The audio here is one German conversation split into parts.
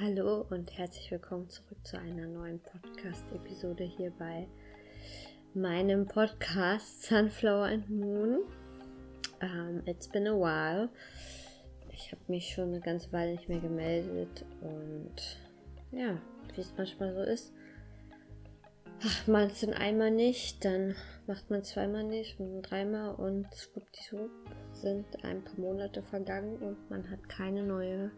Hallo und herzlich willkommen zurück zu einer neuen Podcast-Episode hier bei meinem Podcast Sunflower and Moon. Um, ähm, it's been a while. Ich habe mich schon eine ganze Weile nicht mehr gemeldet und ja, wie es manchmal so ist. Macht man es dann einmal nicht, dann macht man zweimal nicht und dreimal und schwuppdiwupp sind ein paar Monate vergangen und man hat keine neue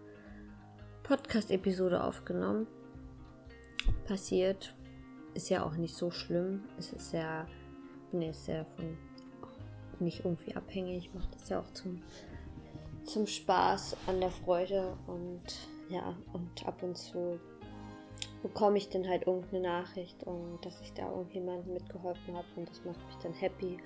Podcast-Episode aufgenommen. Passiert. Ist ja auch nicht so schlimm. Es ist ja, bin jetzt ja von nicht irgendwie abhängig. Ich mache das ja auch zum, zum Spaß an der Freude und ja, und ab und zu bekomme ich dann halt irgendeine Nachricht und dass ich da irgendjemandem mitgeholfen habe und das macht mich dann happy.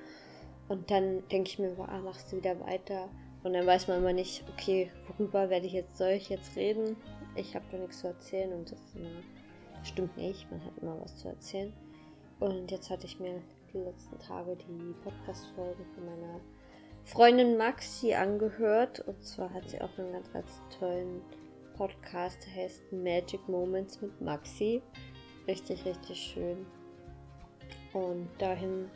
Und dann denke ich mir, ah, machst du wieder weiter und dann weiß man immer nicht, okay, worüber werde ich jetzt, soll ich jetzt reden? Ich habe da nichts zu erzählen und das immer, stimmt nicht, man hat immer was zu erzählen. Und jetzt hatte ich mir die letzten Tage die Podcast-Folgen von meiner Freundin Maxi angehört. Und zwar hat sie auch einen ganz, ganz tollen Podcast, der heißt Magic Moments mit Maxi. Richtig, richtig schön. Und dahin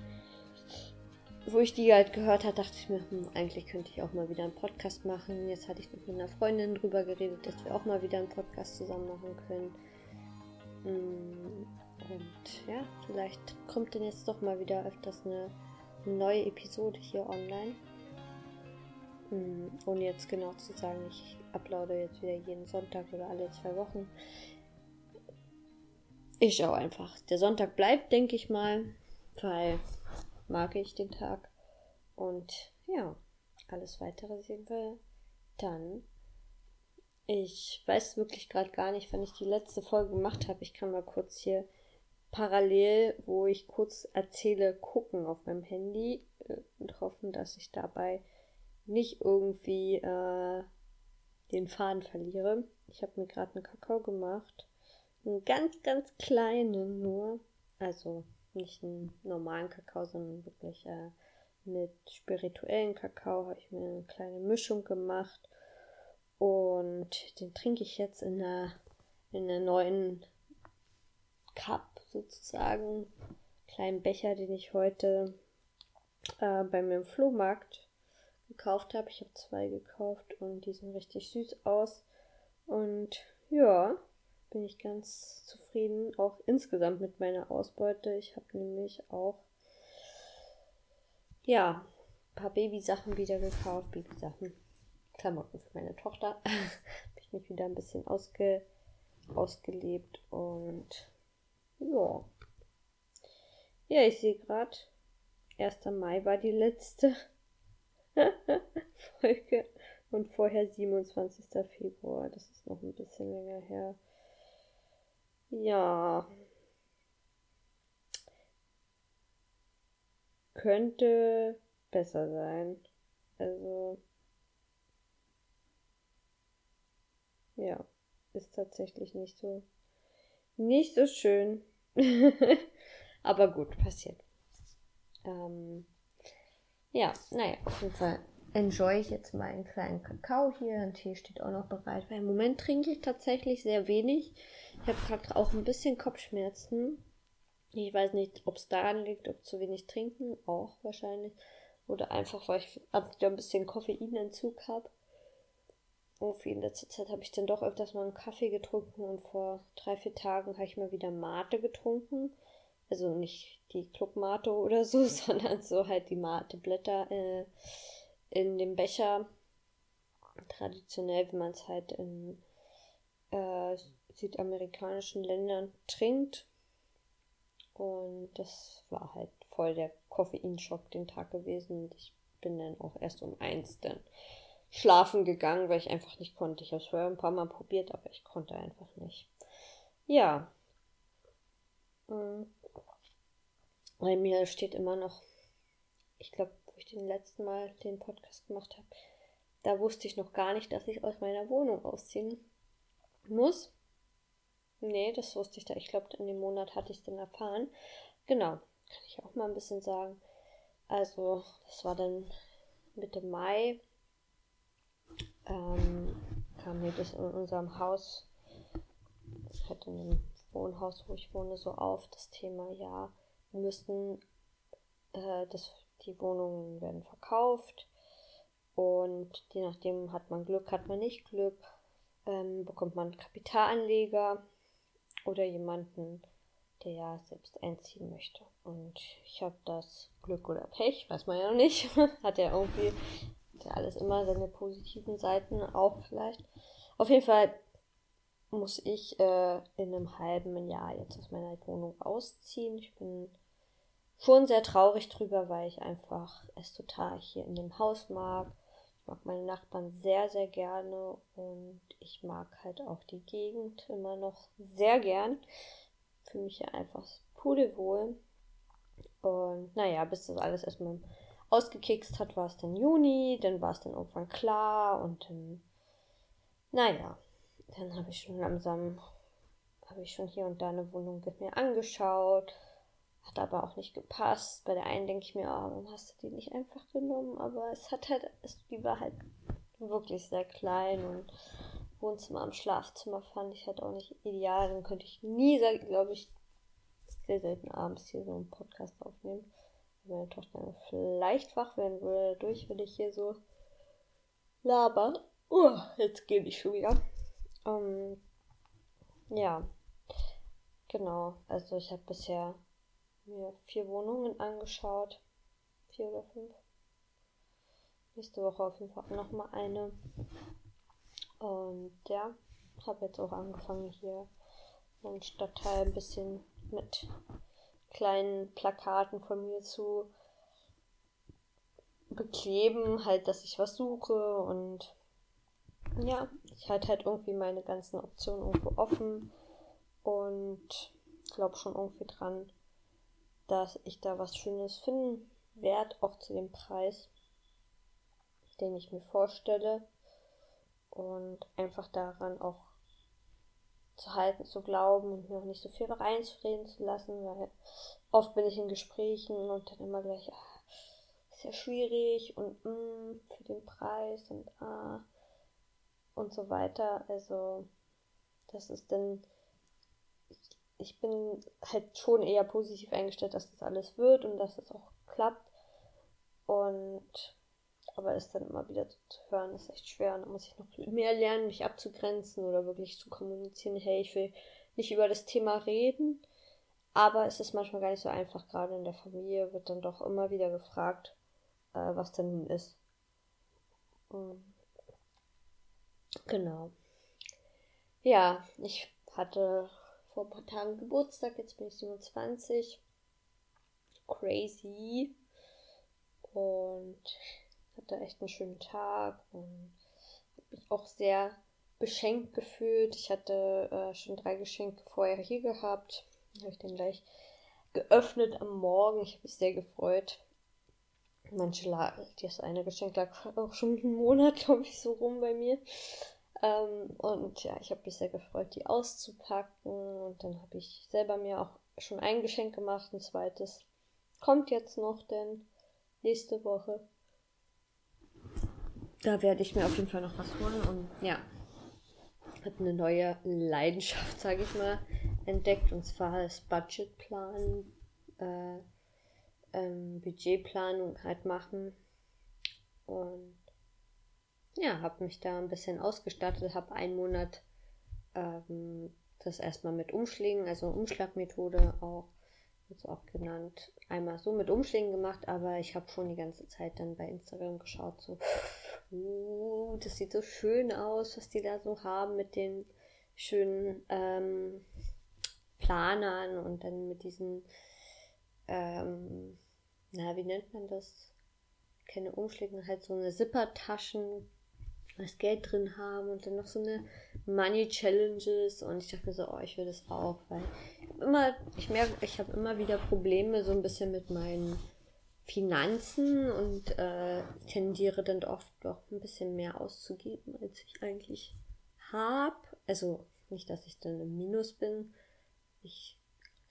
wo ich die halt gehört habe, dachte ich mir, hm, eigentlich könnte ich auch mal wieder einen Podcast machen. Jetzt hatte ich mit einer Freundin drüber geredet, dass wir auch mal wieder einen Podcast zusammen machen können. Hm, und ja, vielleicht kommt denn jetzt doch mal wieder öfters eine neue Episode hier online. Hm, ohne jetzt genau zu sagen, ich uploade jetzt wieder jeden Sonntag oder alle zwei Wochen. Ich schaue einfach. Der Sonntag bleibt, denke ich mal, weil mag ich den Tag. Und ja, alles weitere sehen wir dann. Ich weiß wirklich gerade gar nicht, wann ich die letzte Folge gemacht habe. Ich kann mal kurz hier parallel, wo ich kurz erzähle, gucken auf meinem Handy äh, und hoffen, dass ich dabei nicht irgendwie äh, den Faden verliere. Ich habe mir gerade einen Kakao gemacht. Einen ganz, ganz kleinen nur. Also nicht einen normalen Kakao, sondern wirklich äh, mit spirituellen Kakao habe ich mir eine kleine Mischung gemacht. Und den trinke ich jetzt in einer, in einer neuen Cup sozusagen, kleinen Becher, den ich heute äh, bei mir im Flohmarkt gekauft habe. Ich habe zwei gekauft und die sehen richtig süß aus. Und ja, bin ich ganz zufrieden, auch insgesamt mit meiner Ausbeute. Ich habe nämlich auch, ja, ein paar Babysachen wieder gekauft. Babysachen, Klamotten für meine Tochter. habe ich mich wieder ein bisschen ausge, ausgelebt und ja. Ja, ich sehe gerade, 1. Mai war die letzte Folge und vorher 27. Februar. Das ist noch ein bisschen länger her. Ja. Könnte besser sein. Also. Ja. Ist tatsächlich nicht so. Nicht so schön. Aber gut, passiert. Ähm, ja, naja, auf jeden Fall enjoy ich jetzt meinen kleinen Kakao hier. Ein Tee steht auch noch bereit, weil im Moment trinke ich tatsächlich sehr wenig. Ich habe gerade auch ein bisschen Kopfschmerzen. Ich weiß nicht, ob es daran liegt, ob zu wenig trinken, auch wahrscheinlich. Oder einfach, weil ich wieder ein bisschen Koffeinentzug habe. In letzter Zeit habe ich dann doch öfters mal einen Kaffee getrunken und vor drei, vier Tagen habe ich mal wieder Mate getrunken. Also nicht die Clubmate oder so, sondern so halt die Mateblätter äh, in dem Becher. Traditionell, wie man es halt in äh, südamerikanischen Ländern trinkt. Und das war halt voll der Koffeinschock den Tag gewesen. Und ich bin dann auch erst um eins dann schlafen gegangen, weil ich einfach nicht konnte. Ich habe es vorher ein paar Mal probiert, aber ich konnte einfach nicht. Ja. Bei mir steht immer noch, ich glaube, wo ich den letzten Mal den Podcast gemacht habe, da wusste ich noch gar nicht, dass ich aus meiner Wohnung ausziehen muss. Nee, das wusste ich da. Ich glaube, in dem Monat hatte ich es dann erfahren. Genau, kann ich auch mal ein bisschen sagen. Also, das war dann Mitte Mai. Ähm, kam mir das in unserem Haus halt in dem Wohnhaus, wo ich wohne, so auf das Thema, ja, wir müssen, äh, das, die Wohnungen werden verkauft und je nachdem hat man Glück, hat man nicht Glück, ähm, bekommt man Kapitalanleger oder jemanden, der ja selbst einziehen möchte. Und ich habe das Glück oder Pech, weiß man ja noch nicht. hat ja irgendwie hat ja alles immer seine positiven Seiten auch vielleicht. Auf jeden Fall muss ich äh, in einem halben Jahr jetzt aus meiner Wohnung ausziehen. Ich bin schon sehr traurig drüber, weil ich einfach es total hier in dem Haus mag. Ich mag meine Nachbarn sehr, sehr gerne und ich mag halt auch die Gegend immer noch sehr gern. Fühle mich hier einfach pudelwohl. Und naja, bis das alles erstmal ausgekickst hat, war es dann Juni, dann war es dann irgendwann klar und dann, naja, dann habe ich schon langsam, habe ich schon hier und da eine Wohnung mir angeschaut. Hat aber auch nicht gepasst. Bei der einen denke ich mir, oh, warum hast du die nicht einfach genommen? Aber es hat halt, es, die war halt wirklich sehr klein und Wohnzimmer am Schlafzimmer fand ich halt auch nicht ideal. Dann könnte ich nie, glaube ich, sehr selten abends hier so einen Podcast aufnehmen. Wenn meine Tochter vielleicht wach werden würde, dadurch, wenn ich hier so laber. Uh, jetzt gehe ich schon wieder. Ähm, ja, genau. Also ich habe bisher mir vier Wohnungen angeschaut. Vier oder fünf. Nächste Woche auf jeden Fall noch mal eine. Und ja, habe jetzt auch angefangen hier meinen Stadtteil ein bisschen mit kleinen Plakaten von mir zu bekleben, halt, dass ich was suche und ja, ich halte halt irgendwie meine ganzen Optionen irgendwo offen und glaube schon irgendwie dran, dass ich da was Schönes finden werde, auch zu dem Preis, den ich mir vorstelle und einfach daran auch zu halten, zu glauben und mir auch nicht so viel reinzureden zu lassen, weil oft bin ich in Gesprächen und dann immer gleich, ah, ist ja schwierig und mm, für den Preis und ah, und so weiter. Also, das ist dann. Ich bin halt schon eher positiv eingestellt, dass das alles wird und dass das auch klappt. Und aber es dann immer wieder zu hören, ist echt schwer. Und da muss ich noch mehr lernen, mich abzugrenzen oder wirklich zu kommunizieren, hey, ich will nicht über das Thema reden. Aber es ist manchmal gar nicht so einfach, gerade in der Familie wird dann doch immer wieder gefragt, äh, was denn nun ist. Und Genau. Ja, ich hatte vor ein paar Tagen Geburtstag, jetzt bin ich 27. Crazy. Und hatte echt einen schönen Tag und habe mich auch sehr beschenkt gefühlt. Ich hatte äh, schon drei Geschenke vorher hier gehabt. Habe ich dann gleich geöffnet am Morgen. Ich habe mich sehr gefreut. Manche lag, das eine Geschenk lag auch schon einen Monat, glaube ich, so rum bei mir. Ähm, und ja, ich habe mich sehr gefreut, die auszupacken. Und dann habe ich selber mir auch schon ein Geschenk gemacht. Ein zweites kommt jetzt noch, denn nächste Woche. Da werde ich mir auf jeden Fall noch was holen. Und ja, habe eine neue Leidenschaft, sage ich mal, entdeckt. Und zwar das Budgetplan. Äh, ähm, Budgetplanung halt machen. Und ja, habe mich da ein bisschen ausgestattet, habe einen Monat ähm, das erstmal mit Umschlägen, also Umschlagmethode auch, jetzt auch genannt, einmal so mit Umschlägen gemacht, aber ich habe schon die ganze Zeit dann bei Instagram geschaut, so, uh, das sieht so schön aus, was die da so haben mit den schönen ähm, Planern und dann mit diesen ähm, na, wie nennt man das? Keine Umschläge, halt so eine Zippertaschen, das Geld drin haben und dann noch so eine Money Challenges und ich dachte mir so, oh, ich will das auch, weil immer, ich merke, ich habe immer wieder Probleme so ein bisschen mit meinen Finanzen und äh, tendiere dann oft doch ein bisschen mehr auszugeben, als ich eigentlich habe. Also nicht, dass ich dann im Minus bin. Ich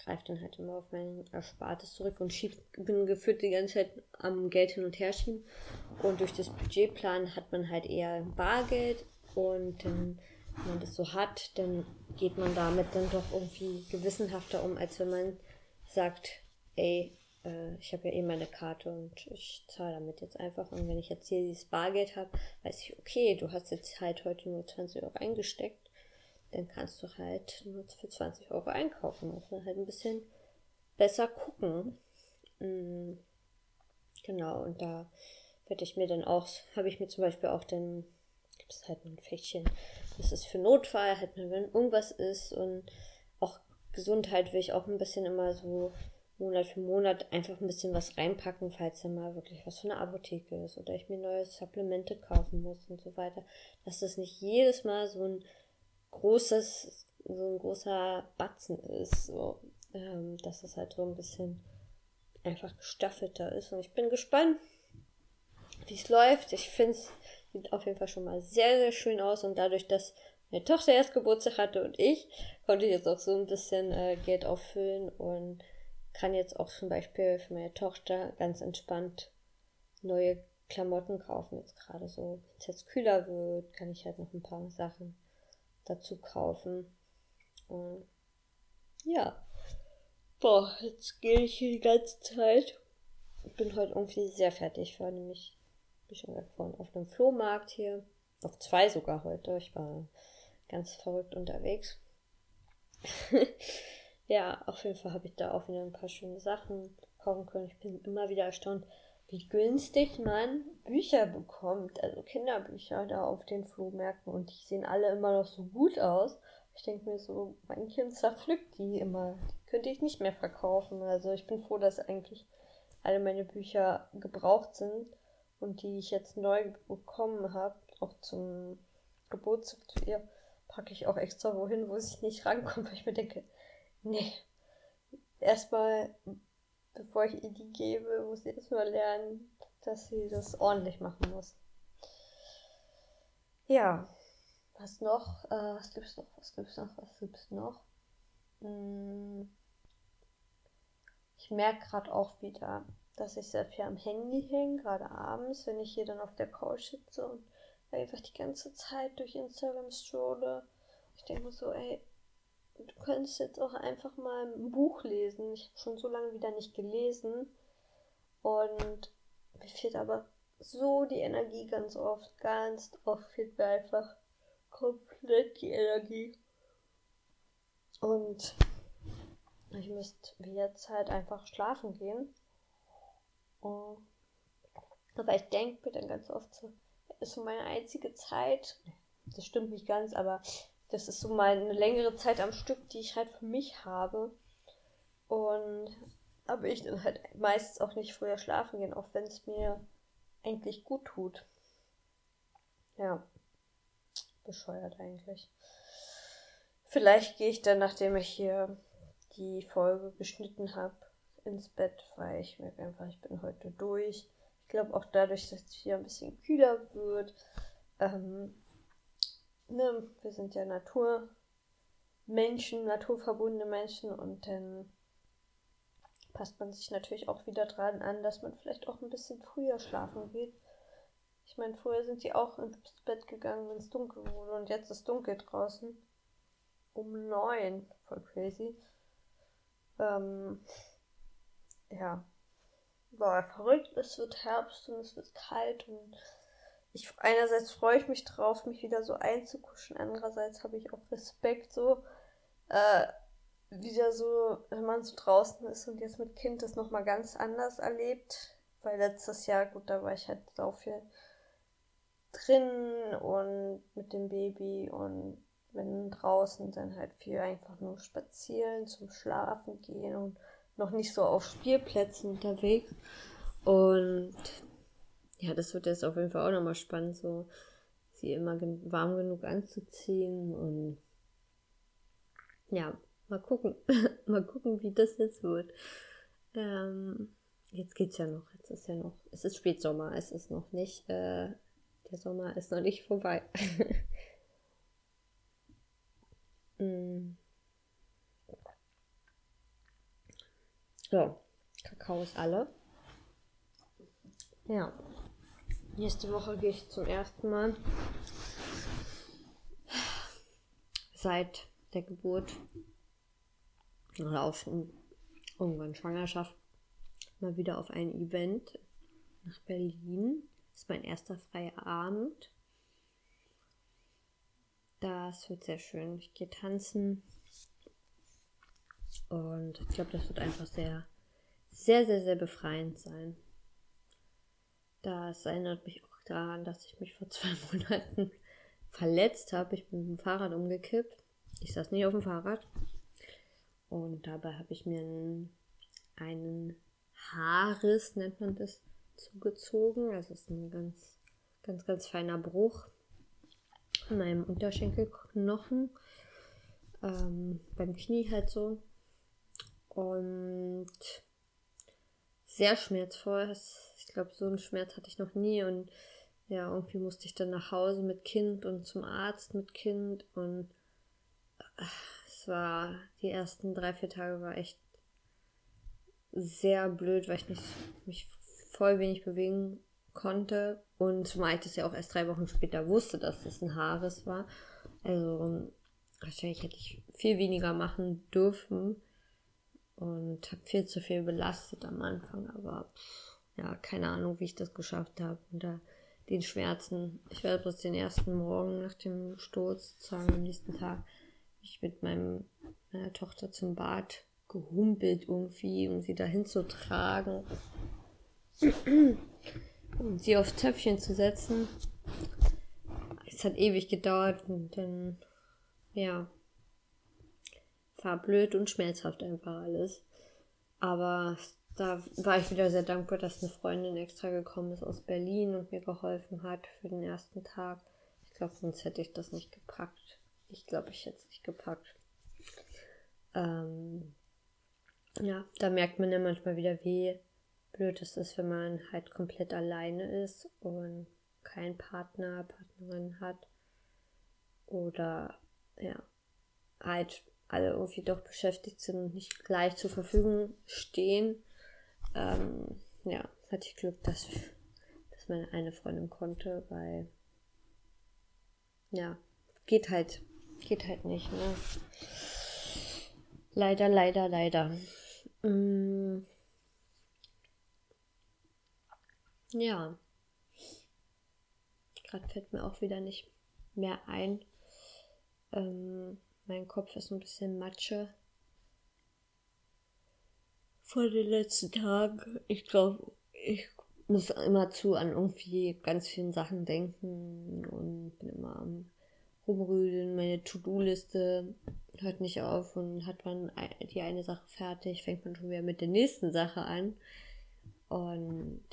greife dann halt immer auf mein Erspartes zurück und schieb, bin gefühlt die ganze Zeit am Geld hin und her schieben. Und durch das Budgetplan hat man halt eher Bargeld und dann wenn man das so hat, dann geht man damit dann doch irgendwie gewissenhafter um, als wenn man sagt, ey, äh, ich habe ja eh meine Karte und ich zahle damit jetzt einfach. Und wenn ich jetzt hier dieses Bargeld habe, weiß ich, okay, du hast jetzt halt heute nur 20 Euro eingesteckt, dann kannst du halt nur für 20 Euro einkaufen. Muss man halt ein bisschen besser gucken. Mhm. Genau, und da werde ich mir dann auch, habe ich mir zum Beispiel auch dann, gibt es halt ein Fächchen, das ist für Notfall, halt wenn irgendwas ist und auch Gesundheit will ich auch ein bisschen immer so Monat für Monat einfach ein bisschen was reinpacken, falls da mal wirklich was von der Apotheke ist oder ich mir neue Supplemente kaufen muss und so weiter. Dass das nicht jedes Mal so ein großes, so ein großer Batzen ist, so, ähm, dass es halt so ein bisschen einfach gestaffelter ist. Und ich bin gespannt, wie es läuft. Ich finde es sieht auf jeden Fall schon mal sehr, sehr schön aus und dadurch, dass meine Tochter erst Geburtstag hatte und ich, konnte ich jetzt auch so ein bisschen äh, Geld auffüllen und kann jetzt auch zum Beispiel für meine Tochter ganz entspannt neue Klamotten kaufen. Jetzt gerade so, wenn es jetzt kühler wird, kann ich halt noch ein paar Sachen dazu kaufen. Und ja. Boah, jetzt gehe ich hier die ganze Zeit. Ich bin heute irgendwie sehr fertig. Ich war nämlich, wie schon vorhin auf einem Flohmarkt hier. Auf zwei sogar heute. Ich war ganz verrückt unterwegs. ja, auf jeden Fall habe ich da auch wieder ein paar schöne Sachen kaufen können. Ich bin immer wieder erstaunt, wie günstig man Bücher bekommt, also Kinderbücher da auf den Flohmärkten und die sehen alle immer noch so gut aus. Ich denke mir so, mein Kind zerpflückt die immer. Die könnte ich nicht mehr verkaufen. Also ich bin froh, dass eigentlich alle meine Bücher gebraucht sind und die ich jetzt neu bekommen habe, auch zum Geburtstag zu ihr, packe ich auch extra wohin, wo sie nicht rankommt, weil ich mir denke, nee, erstmal bevor ich ihr die gebe, muss sie erstmal lernen, dass sie das ordentlich machen muss. Ja, was noch? Äh, was gibt's noch? Was gibt's noch? Was gibt's noch? Hm. Ich merke gerade auch wieder, dass ich sehr viel am Handy hänge, gerade abends, wenn ich hier dann auf der Couch sitze und einfach die ganze Zeit durch Instagram strolle. Ich denke mir so, ey, du könntest jetzt auch einfach mal ein Buch lesen. Ich habe schon so lange wieder nicht gelesen. Und mir fehlt aber so die Energie ganz oft. Ganz oft fehlt mir einfach komplett die Energie. Und ich müsste jetzt halt einfach schlafen gehen. aber ich denke mir dann ganz oft so, ist so meine einzige Zeit. Das stimmt nicht ganz, aber das ist so mal eine längere Zeit am Stück, die ich halt für mich habe. Und aber ich dann halt meistens auch nicht früher schlafen gehen, auch wenn es mir eigentlich gut tut. Ja. Bescheuert eigentlich. Vielleicht gehe ich dann, nachdem ich hier die Folge geschnitten habe, ins Bett, weil ich merke einfach, ich bin heute durch. Ich glaube auch dadurch, dass es hier ein bisschen kühler wird, ähm, ne, wir sind ja Naturmenschen, naturverbundene Menschen und dann passt man sich natürlich auch wieder dran an, dass man vielleicht auch ein bisschen früher schlafen geht. Ich meine, früher sind die auch ins Bett gegangen, wenn es dunkel wurde und jetzt ist dunkel draußen. Um neun. Voll crazy. Ähm, ja. War verrückt, es wird Herbst und es wird kalt und ich einerseits freue ich mich drauf, mich wieder so einzukuschen, andererseits habe ich auch Respekt so äh, wieder so, wenn man so draußen ist und jetzt mit Kind das nochmal ganz anders erlebt, weil letztes Jahr, gut, da war ich halt so viel drin und mit dem Baby und wenn draußen dann halt viel einfach nur spazieren, zum Schlafen gehen und noch nicht so auf Spielplätzen unterwegs. Und ja, das wird jetzt auf jeden Fall auch nochmal spannend, so sie immer warm genug anzuziehen und ja, mal gucken. mal gucken, wie das jetzt wird. Ähm, jetzt geht's ja noch. Jetzt ist ja noch. Es ist Spätsommer. Es ist noch nicht. Äh, der Sommer ist noch nicht vorbei. mm. So, Kakao ist alle. Ja. Nächste Woche gehe ich zum ersten Mal seit der Geburt oder auch schon irgendwann Schwangerschaft mal wieder auf ein Event nach Berlin. Das ist mein erster freier Abend. Das wird sehr schön. Ich gehe tanzen. Und ich glaube, das wird einfach sehr, sehr, sehr, sehr befreiend sein. Das erinnert mich auch daran, dass ich mich vor zwei Monaten verletzt habe. Ich bin mit dem Fahrrad umgekippt. Ich saß nicht auf dem Fahrrad. Und dabei habe ich mir einen, einen Haarriss, nennt man das, zugezogen. Also es ist ein ganz, ganz, ganz feiner Bruch in meinem Unterschenkelknochen. Ähm, beim Knie halt so. Und sehr schmerzvoll. Ich glaube, so einen Schmerz hatte ich noch nie. Und ja, irgendwie musste ich dann nach Hause mit Kind und zum Arzt mit Kind. Und äh, es war, die ersten drei, vier Tage war echt sehr blöd, weil ich nicht, mich voll wenig bewegen konnte. Und zumal ich das ja auch erst drei Wochen später wusste, dass das ein Haares war. Also wahrscheinlich hätte ich viel weniger machen dürfen und habe viel zu viel belastet am Anfang, aber ja, keine Ahnung, wie ich das geschafft habe unter den Schmerzen. Ich werde bloß den ersten Morgen nach dem Sturz, sozusagen am nächsten Tag, ich mit meinem, meiner Tochter zum Bad gehumpelt irgendwie, um sie dahin zu tragen um sie aufs Töpfchen zu setzen. Es hat ewig gedauert und dann, ja, war blöd und schmerzhaft einfach alles. Aber da war ich wieder sehr dankbar, dass eine Freundin extra gekommen ist aus Berlin und mir geholfen hat für den ersten Tag. Ich glaube, sonst hätte ich das nicht gepackt. Ich glaube, ich hätte es nicht gepackt. Ähm, ja, da merkt man ja manchmal wieder, wie blöd es ist, wenn man halt komplett alleine ist und keinen Partner, Partnerin hat. Oder ja, halt alle irgendwie doch beschäftigt sind und nicht gleich zur Verfügung stehen. Ähm, ja, hatte ich Glück, dass, dass meine eine Freundin konnte, weil ja, geht halt, geht halt nicht, ne? Leider, leider, leider. Mm. Ja. Gerade fällt mir auch wieder nicht mehr ein. Ähm, mein Kopf ist ein bisschen Matsche. Vor den letzten Tagen. Ich glaube, ich muss immer zu an irgendwie ganz vielen Sachen denken und bin immer am rumrüdeln. Meine To-Do-Liste hört nicht auf und hat man die eine Sache fertig, fängt man schon wieder mit der nächsten Sache an. Und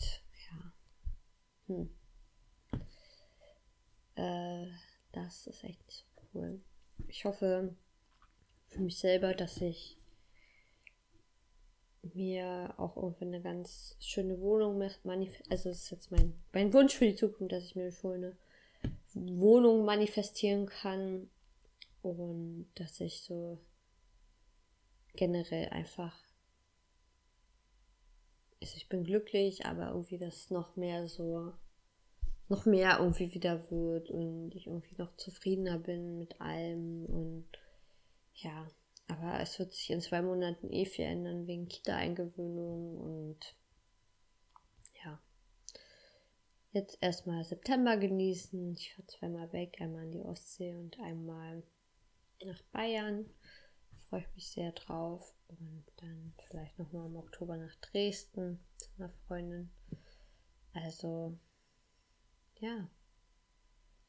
ja. Hm. Äh, das ist echt cool ich hoffe für mich selber, dass ich mir auch irgendwann eine ganz schöne Wohnung manifestiere. Also, das ist jetzt mein, mein Wunsch für die Zukunft, dass ich mir eine schöne Wohnung manifestieren kann und dass ich so generell einfach. Also, ich bin glücklich, aber irgendwie das noch mehr so noch mehr irgendwie wieder wird und ich irgendwie noch zufriedener bin mit allem und ja, aber es wird sich in zwei Monaten eh viel ändern wegen Kita-Eingewöhnung und ja. Jetzt erstmal September genießen. Ich fahre zweimal weg, einmal in die Ostsee und einmal nach Bayern. Freue ich mich sehr drauf. Und dann vielleicht nochmal im Oktober nach Dresden zu einer Freundin. Also ja,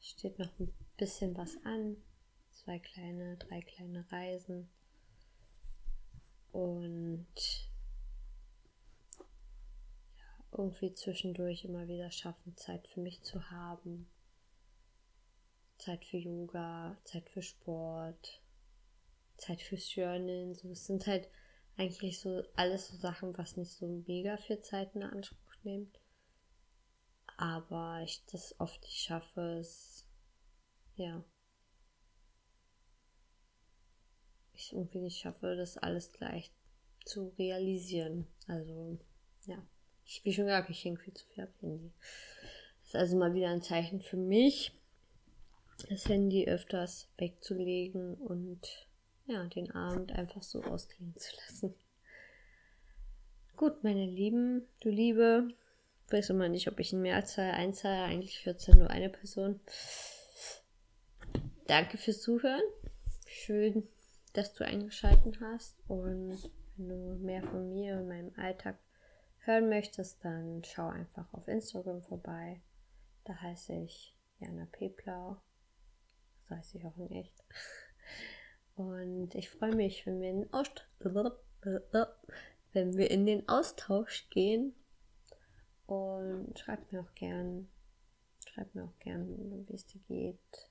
steht noch ein bisschen was an. Zwei kleine, drei kleine Reisen. Und ja, irgendwie zwischendurch immer wieder schaffen, Zeit für mich zu haben. Zeit für Yoga, Zeit für Sport, Zeit fürs Journalen. So, es sind halt eigentlich so alles so Sachen, was nicht so mega viel Zeit in Anspruch nimmt aber ich das oft nicht schaffe, es ja ich irgendwie nicht schaffe, das alles gleich zu realisieren. Also ja, ich, wie schon gesagt, ich hänge viel zu viel ab Handy. Das ist also mal wieder ein Zeichen für mich, das Handy öfters wegzulegen und ja, den Abend einfach so ausklingen zu lassen. Gut, meine Lieben, du Liebe, weiß immer nicht, ob ich ein Mehrzahl einzahle, eigentlich wird es ja nur eine Person. Danke fürs Zuhören. Schön, dass du eingeschaltet hast und wenn du mehr von mir und meinem Alltag hören möchtest, dann schau einfach auf Instagram vorbei. Da heiße ich Jana Peplau. So heiße ich auch in echt. Und ich freue mich, in wenn wir in den Austausch gehen. Und schreib mir auch gern, schreib mir auch gern, wie es dir geht,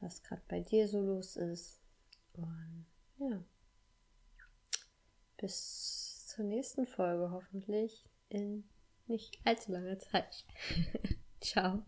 was gerade bei dir so los ist. Und ja, bis zur nächsten Folge hoffentlich in nicht allzu langer Zeit. Ciao.